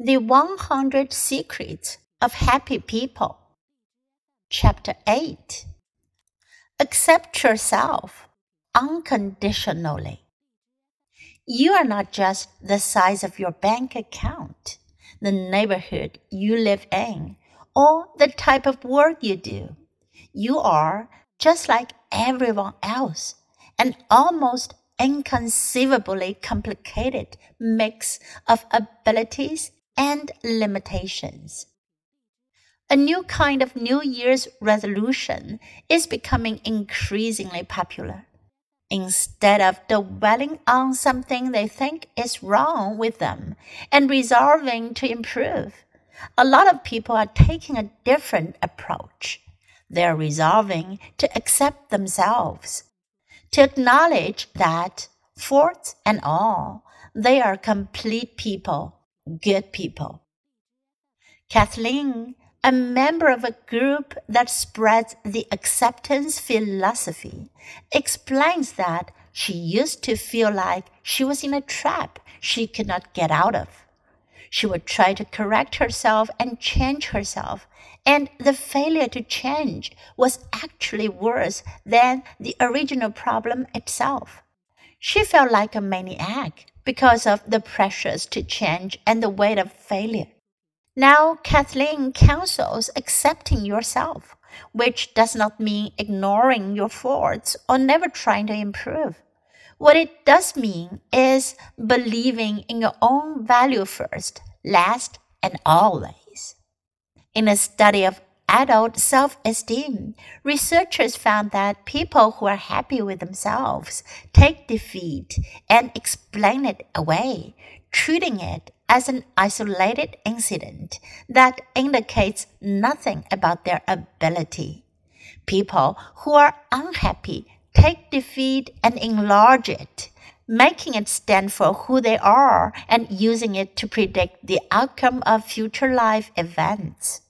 The 100 Secrets of Happy People. Chapter 8 Accept yourself unconditionally. You are not just the size of your bank account, the neighborhood you live in, or the type of work you do. You are just like everyone else, an almost inconceivably complicated mix of abilities and limitations. A new kind of New Year's resolution is becoming increasingly popular. Instead of dwelling on something they think is wrong with them and resolving to improve, a lot of people are taking a different approach. They're resolving to accept themselves, to acknowledge that, faults and all, they are complete people good people. Kathleen, a member of a group that spreads the acceptance philosophy, explains that she used to feel like she was in a trap she could not get out of. She would try to correct herself and change herself, and the failure to change was actually worse than the original problem itself. She felt like a maniac because of the pressures to change and the weight of failure. Now, Kathleen counsels accepting yourself, which does not mean ignoring your faults or never trying to improve. What it does mean is believing in your own value first, last, and always. In a study of adult self esteem, researchers found that people who are happy with themselves take defeat and explain it away, treating it as an isolated incident that indicates nothing about their ability. People who are unhappy take defeat and enlarge it, making it stand for who they are and using it to predict the outcome of future life events.